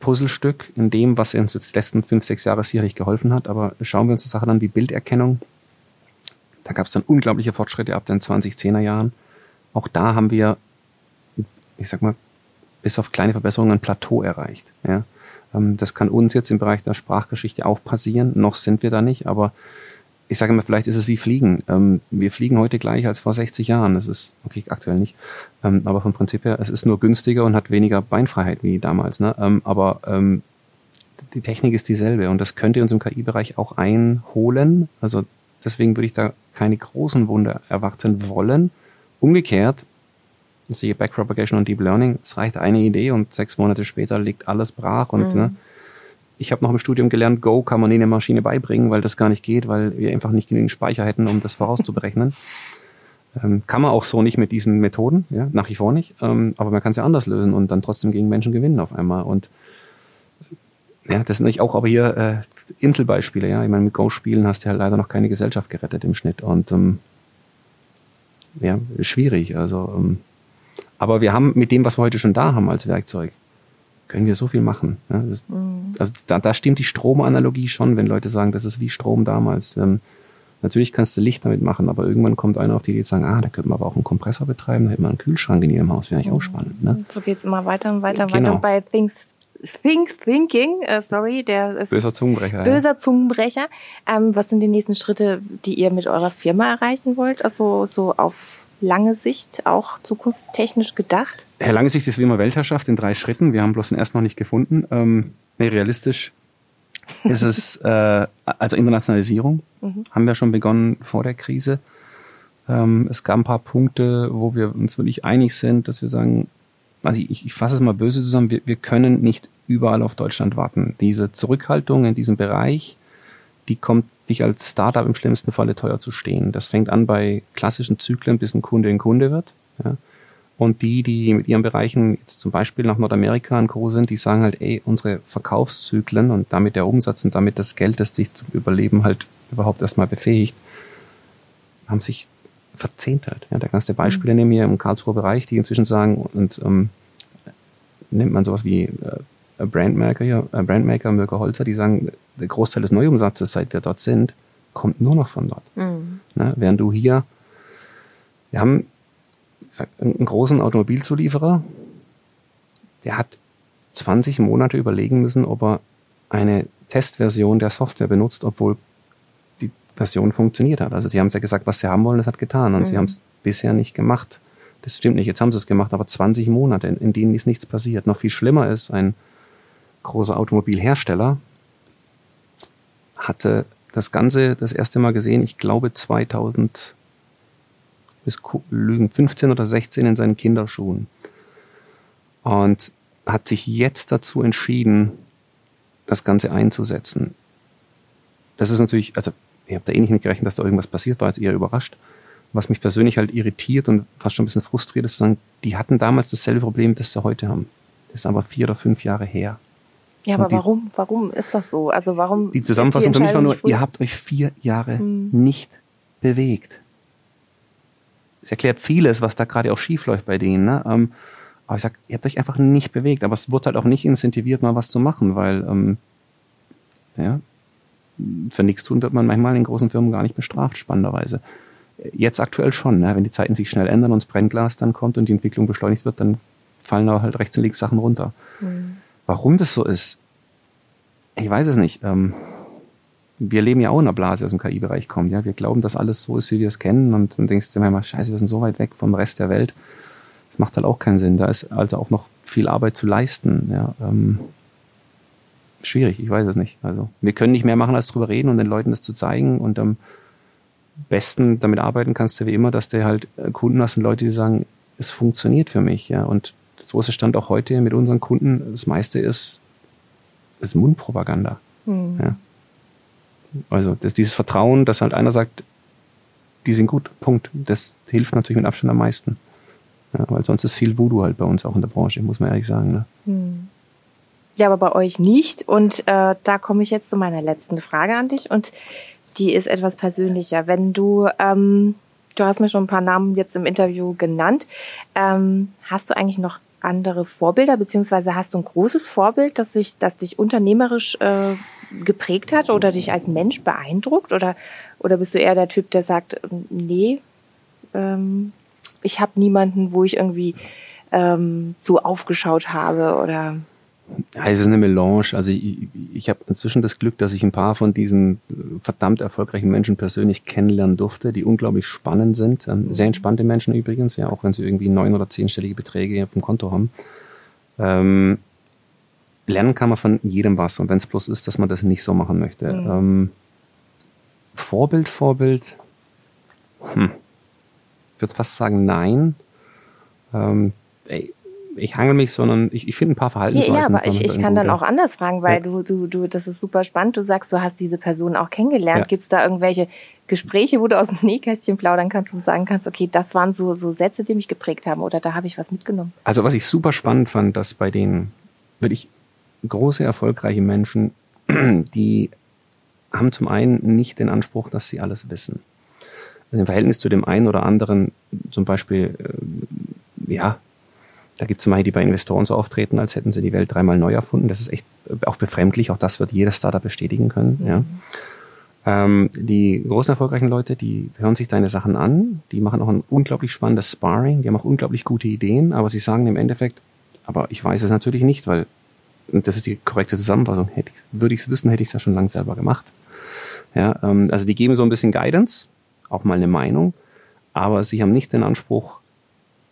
Puzzlestück in dem, was uns jetzt die letzten fünf, sechs Jahre sicherlich geholfen hat. Aber schauen wir uns die Sache an wie Bilderkennung. Da gab es dann unglaubliche Fortschritte ab den 2010er Jahren. Auch da haben wir, ich sag mal, bis auf kleine Verbesserungen ein Plateau erreicht. Ja. Ähm, das kann uns jetzt im Bereich der Sprachgeschichte auch passieren. Noch sind wir da nicht, aber ich sage mal, vielleicht ist es wie Fliegen. Ähm, wir fliegen heute gleich als vor 60 Jahren. Das ist, okay, aktuell nicht. Ähm, aber vom Prinzip her, es ist nur günstiger und hat weniger Beinfreiheit wie damals. Ne? Aber die Technik ist dieselbe und das könnte uns im KI-Bereich auch einholen. Also deswegen würde ich da keine großen Wunder erwarten wollen. Umgekehrt, siehe Backpropagation und Deep Learning, es reicht eine Idee und sechs Monate später liegt alles brach und mhm. ne, ich habe noch im Studium gelernt, Go kann man in der Maschine beibringen, weil das gar nicht geht, weil wir einfach nicht genügend Speicher hätten, um das vorauszuberechnen. ähm, kann man auch so nicht mit diesen Methoden, ja, nach wie vor nicht. Ähm, aber man kann es ja anders lösen und dann trotzdem gegen Menschen gewinnen auf einmal. Und ja, das sind nicht auch aber hier äh, Inselbeispiele, ja. Ich meine, mit Go-Spielen hast du ja leider noch keine Gesellschaft gerettet im Schnitt. Und ähm, ja, schwierig. Also, ähm, aber wir haben mit dem, was wir heute schon da haben als Werkzeug, können wir so viel machen. Ja, das, mhm. Also da, da stimmt die Stromanalogie schon, wenn Leute sagen, das ist wie Strom damals. Ähm, natürlich kannst du Licht damit machen, aber irgendwann kommt einer auf die Idee zu sagen, ah, da könnte man aber auch einen Kompressor betreiben, da hätte man einen Kühlschrank in jedem Haus, wäre eigentlich auch mhm. spannend. Ne? So geht's immer weiter und weiter und genau. weiter. Und bei Things Think Thinking, äh, sorry, der ist böser Zungenbrecher. Böser ja. Zungenbrecher. Ähm, was sind die nächsten Schritte, die ihr mit eurer Firma erreichen wollt? Also so auf lange Sicht, auch zukunftstechnisch gedacht? Herr Lange Sicht ist wie immer Weltherrschaft in drei Schritten. Wir haben bloß den ersten noch nicht gefunden. Ähm, nee, realistisch ist es, äh, also Internationalisierung mhm. haben wir schon begonnen vor der Krise. Ähm, es gab ein paar Punkte, wo wir uns wirklich einig sind, dass wir sagen, also ich, ich fasse es mal böse zusammen, wir, wir können nicht überall auf Deutschland warten. Diese Zurückhaltung in diesem Bereich, die kommt dich als Startup im schlimmsten Falle teuer zu stehen. Das fängt an bei klassischen Zyklen, bis ein Kunde ein Kunde wird. Ja. Und die, die mit ihren Bereichen jetzt zum Beispiel nach Nordamerika an Co. sind, die sagen halt, ey, unsere Verkaufszyklen und damit der Umsatz und damit das Geld, das dich zum Überleben halt überhaupt erstmal befähigt, haben sich verzehntelt. Ja, da kannst du Beispiele mhm. nehmen hier im Karlsruher Bereich, die inzwischen sagen, und ähm, nimmt man sowas wie äh, Brandmaker hier, äh, Brandmaker, Mirko Holzer, die sagen, der Großteil des Neuumsatzes, seit wir dort sind, kommt nur noch von dort. Mhm. Ne, während du hier, wir haben einen großen Automobilzulieferer, der hat 20 Monate überlegen müssen, ob er eine Testversion der Software benutzt, obwohl die Version funktioniert hat. Also sie haben es ja gesagt, was sie haben wollen, das hat getan und mhm. sie haben es bisher nicht gemacht. Das stimmt nicht, jetzt haben sie es gemacht, aber 20 Monate, in, in denen ist nichts passiert. Noch viel schlimmer ist, ein großer Automobilhersteller hatte das Ganze das erste Mal gesehen, ich glaube 2000 bis Lügen 15 oder 16 in seinen Kinderschuhen. Und hat sich jetzt dazu entschieden, das Ganze einzusetzen. Das ist natürlich, also ich habe da eh nicht mit gerechnet, dass da irgendwas passiert, war jetzt eher überrascht. Was mich persönlich halt irritiert und fast schon ein bisschen frustriert ist, zu sagen, die hatten damals dasselbe Problem, das sie heute haben. Das ist aber vier oder fünf Jahre her. Ja, aber die, warum, warum ist das so? Also warum? Die Zusammenfassung die für mich war nur, ihr habt euch vier Jahre hm. nicht bewegt es erklärt vieles, was da gerade auch schief läuft bei denen. Ne? Ähm, aber ich sag, ihr habt euch einfach nicht bewegt. Aber es wurde halt auch nicht incentiviert, mal was zu machen, weil ähm, ja, für nichts tun wird man manchmal in großen Firmen gar nicht bestraft, spannenderweise. Jetzt aktuell schon, ne? wenn die Zeiten sich schnell ändern und das Brennglas dann kommt und die Entwicklung beschleunigt wird, dann fallen da halt rechts und links Sachen runter. Mhm. Warum das so ist, ich weiß es nicht. Ähm, wir leben ja auch in einer Blase, die aus dem KI-Bereich kommt. Ja, wir glauben, dass alles so ist, wie wir es kennen, und dann denkst du immer, scheiße, wir sind so weit weg vom Rest der Welt. Das macht halt auch keinen Sinn. Da ist also auch noch viel Arbeit zu leisten. Ja, ähm, schwierig, ich weiß es nicht. Also wir können nicht mehr machen, als drüber reden und den Leuten das zu zeigen. Und am besten damit arbeiten kannst du wie immer, dass du halt Kunden hast und Leute, die sagen, es funktioniert für mich. Ja, und so ist es Stand auch heute mit unseren Kunden. Das meiste ist, ist Mundpropaganda. Mhm. Ja. Also das, dieses Vertrauen, dass halt einer sagt, die sind gut, Punkt. Das hilft natürlich mit Abstand am meisten. Ja, weil sonst ist viel Voodoo halt bei uns auch in der Branche, muss man ehrlich sagen. Ne? Hm. Ja, aber bei euch nicht. Und äh, da komme ich jetzt zu meiner letzten Frage an dich. Und die ist etwas persönlicher. Wenn du, ähm, du hast mir schon ein paar Namen jetzt im Interview genannt, ähm, hast du eigentlich noch andere Vorbilder, beziehungsweise hast du ein großes Vorbild, das, sich, das dich unternehmerisch äh, geprägt hat oder dich als Mensch beeindruckt? Oder, oder bist du eher der Typ, der sagt, nee, ähm, ich habe niemanden, wo ich irgendwie ähm, so aufgeschaut habe oder ja, es ist eine Melange. Also ich, ich habe inzwischen das Glück, dass ich ein paar von diesen äh, verdammt erfolgreichen Menschen persönlich kennenlernen durfte, die unglaublich spannend sind. Ähm, sehr entspannte Menschen übrigens, ja, auch wenn sie irgendwie neun- oder zehnstellige Beträge auf dem Konto haben. Ähm, lernen kann man von jedem was. Und wenn es bloß ist, dass man das nicht so machen möchte. Mhm. Ähm, Vorbild, Vorbild. Hm. Ich würde fast sagen, nein. Ähm, ey, ich hangel mich, sondern ich, ich finde ein paar Verhaltensweisen. Ja, ja aber ich, ich kann dann auch anders fragen, weil ja. du, du, du, das ist super spannend. Du sagst, du hast diese Person auch kennengelernt. Ja. Gibt es da irgendwelche Gespräche, wo du aus dem Nähkästchen plaudern kannst und sagen kannst, okay, das waren so, so Sätze, die mich geprägt haben oder da habe ich was mitgenommen? Also was ich super spannend fand, dass bei den wirklich große, erfolgreiche Menschen, die haben zum einen nicht den Anspruch, dass sie alles wissen. Also Im Verhältnis zu dem einen oder anderen, zum Beispiel, äh, ja, da gibt es zum Beispiel, die bei Investoren so auftreten, als hätten sie die Welt dreimal neu erfunden. Das ist echt auch befremdlich. Auch das wird jeder Startup bestätigen können. Mhm. Ja. Ähm, die großen erfolgreichen Leute, die hören sich deine Sachen an. Die machen auch ein unglaublich spannendes Sparring. Die haben auch unglaublich gute Ideen. Aber sie sagen im Endeffekt, aber ich weiß es natürlich nicht, weil und das ist die korrekte Zusammenfassung. Hätte ich, würde ich es wissen, hätte ich es ja schon lange selber gemacht. Ja, ähm, also die geben so ein bisschen Guidance, auch mal eine Meinung, aber sie haben nicht den Anspruch,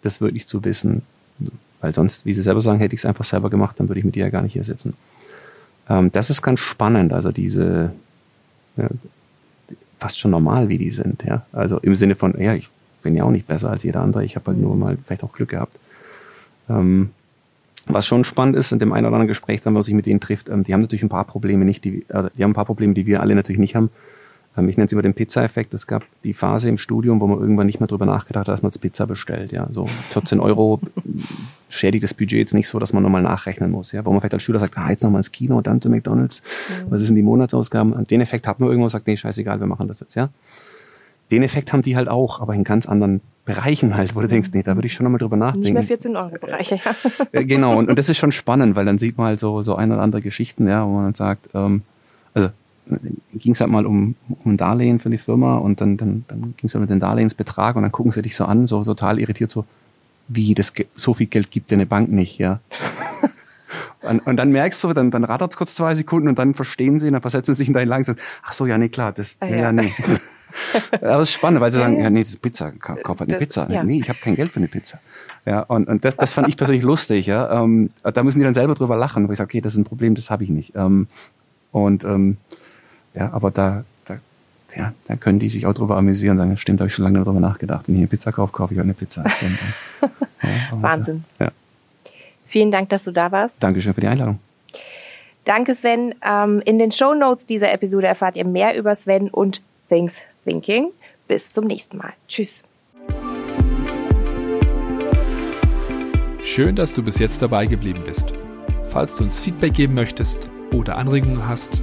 das wirklich zu wissen, weil sonst, wie Sie selber sagen, hätte ich es einfach selber gemacht, dann würde ich mit dir ja gar nicht hier sitzen. Ähm, das ist ganz spannend, also diese, ja, fast schon normal, wie die sind. Ja? Also im Sinne von, ja, ich bin ja auch nicht besser als jeder andere, ich habe halt nur mal vielleicht auch Glück gehabt. Ähm, was schon spannend ist, in dem einen oder anderen Gespräch, dann, was sich mit denen trifft, ähm, die haben natürlich ein paar Probleme nicht, die, äh, die haben ein paar Probleme, die wir alle natürlich nicht haben. Ähm, ich nenne es immer den Pizza-Effekt. Es gab die Phase im Studium, wo man irgendwann nicht mehr drüber nachgedacht hat, dass man jetzt Pizza bestellt. Ja, so 14 Euro schädigt das Budget jetzt nicht so, dass man nochmal nachrechnen muss. Ja, wo man vielleicht als Schüler sagt, ah, jetzt nochmal ins Kino, dann zu McDonalds. Mhm. Was ist denn die Monatsausgaben? Und den Effekt hat man irgendwo sagt, nee, scheißegal, wir machen das jetzt. Ja, den Effekt haben die halt auch, aber in ganz anderen Bereichen halt, wo du denkst, nee, da würde ich schon nochmal drüber nachdenken. Nicht mehr 14 Euro Bereiche, ja. Äh, genau, und, und das ist schon spannend, weil dann sieht man halt so, so ein oder andere Geschichten, ja, wo man dann sagt, ähm, also ging es halt mal um, um ein Darlehen für die Firma und dann, dann, dann ging es halt um den Darlehensbetrag und dann gucken sie dich so an, so total irritiert, so, wie, das, so viel Geld gibt dir eine Bank nicht, ja. und, und dann merkst du, dann, dann rattert es kurz zwei Sekunden und dann verstehen sie und dann versetzen sie sich in deinen Lagen und sagen, ach so, ja, nee, klar, das, ah, ja, ja, nee. Aber es ist spannend, weil sie sagen, ja, nee, das ist Pizza, kauf halt eine das, Pizza. Ja. Nee, ich habe kein Geld für eine Pizza. Ja, und, und das, das fand ich persönlich lustig, ja. Ähm, da müssen die dann selber drüber lachen, wo ich sage, okay, das ist ein Problem, das habe ich nicht. Ähm, und ähm, ja, aber da, da, ja, da können die sich auch drüber amüsieren und sagen, stimmt, habe ich schon lange darüber nachgedacht. Wenn ich eine Pizza kaufe, kaufe ich auch eine Pizza. ja, Wahnsinn. Ja. Vielen Dank, dass du da warst. Dankeschön für die Einladung. Danke, Sven. Ähm, in den Show Notes dieser Episode erfahrt ihr mehr über Sven und Things Thinking. Bis zum nächsten Mal. Tschüss. Schön, dass du bis jetzt dabei geblieben bist. Falls du uns Feedback geben möchtest oder Anregungen hast,